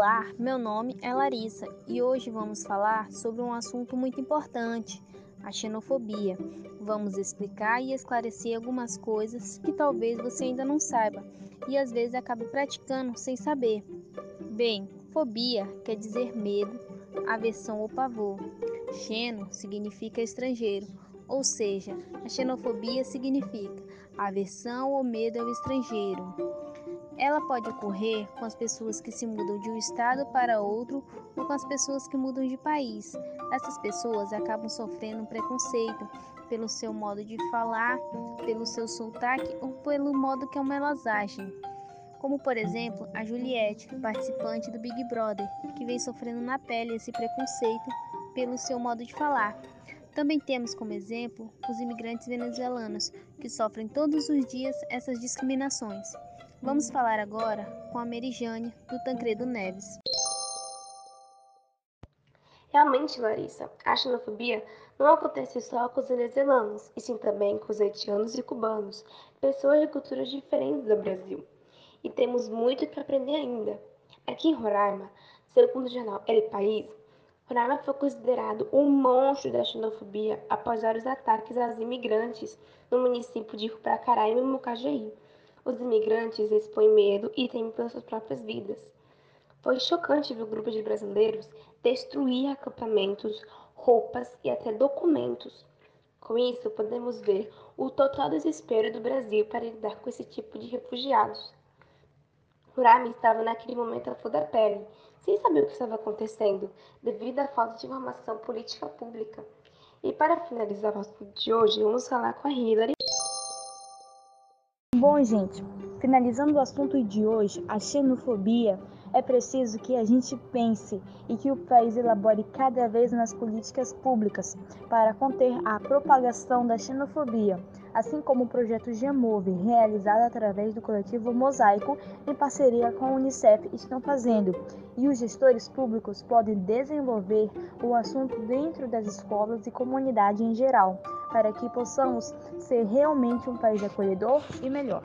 Olá, meu nome é Larissa e hoje vamos falar sobre um assunto muito importante, a xenofobia. Vamos explicar e esclarecer algumas coisas que talvez você ainda não saiba e às vezes acabe praticando sem saber. Bem, fobia quer dizer medo, aversão ou pavor. Xeno significa estrangeiro, ou seja, a xenofobia significa aversão ou medo ao estrangeiro. Ela pode ocorrer com as pessoas que se mudam de um estado para outro ou com as pessoas que mudam de país. Essas pessoas acabam sofrendo preconceito pelo seu modo de falar, pelo seu sotaque ou pelo modo que elas agem. Como, por exemplo, a Juliette, participante do Big Brother, que vem sofrendo na pele esse preconceito pelo seu modo de falar. Também temos como exemplo os imigrantes venezuelanos, que sofrem todos os dias essas discriminações. Vamos falar agora com a Merijane do Tancredo Neves. Realmente, Larissa, a xenofobia não acontece só com os venezuelanos, e sim também com os haitianos e cubanos, pessoas de culturas diferentes do Brasil. E temos muito para aprender ainda. Aqui em Roraima, segundo o jornal El País, Roraima foi considerado um monstro da xenofobia após vários ataques aos imigrantes no município de Rupracará e Mucajaí os imigrantes expõem medo e temem pelas suas próprias vidas. Foi chocante ver o grupo de brasileiros destruir acampamentos, roupas e até documentos. Com isso, podemos ver o total desespero do Brasil para lidar com esse tipo de refugiados. Urami estava naquele momento a flor da pele, sem saber o que estava acontecendo, devido à falta de informação política pública. E para finalizar o assunto de hoje, vamos falar com a Hillary. Bom, gente, finalizando o assunto de hoje, a xenofobia, é preciso que a gente pense e que o país elabore cada vez mais políticas públicas para conter a propagação da xenofobia, assim como o projeto Gemove, realizado através do coletivo Mosaico em parceria com a Unicef, estão fazendo. E os gestores públicos podem desenvolver o assunto dentro das escolas e comunidade em geral para que possamos ser realmente um país acolhedor e melhor.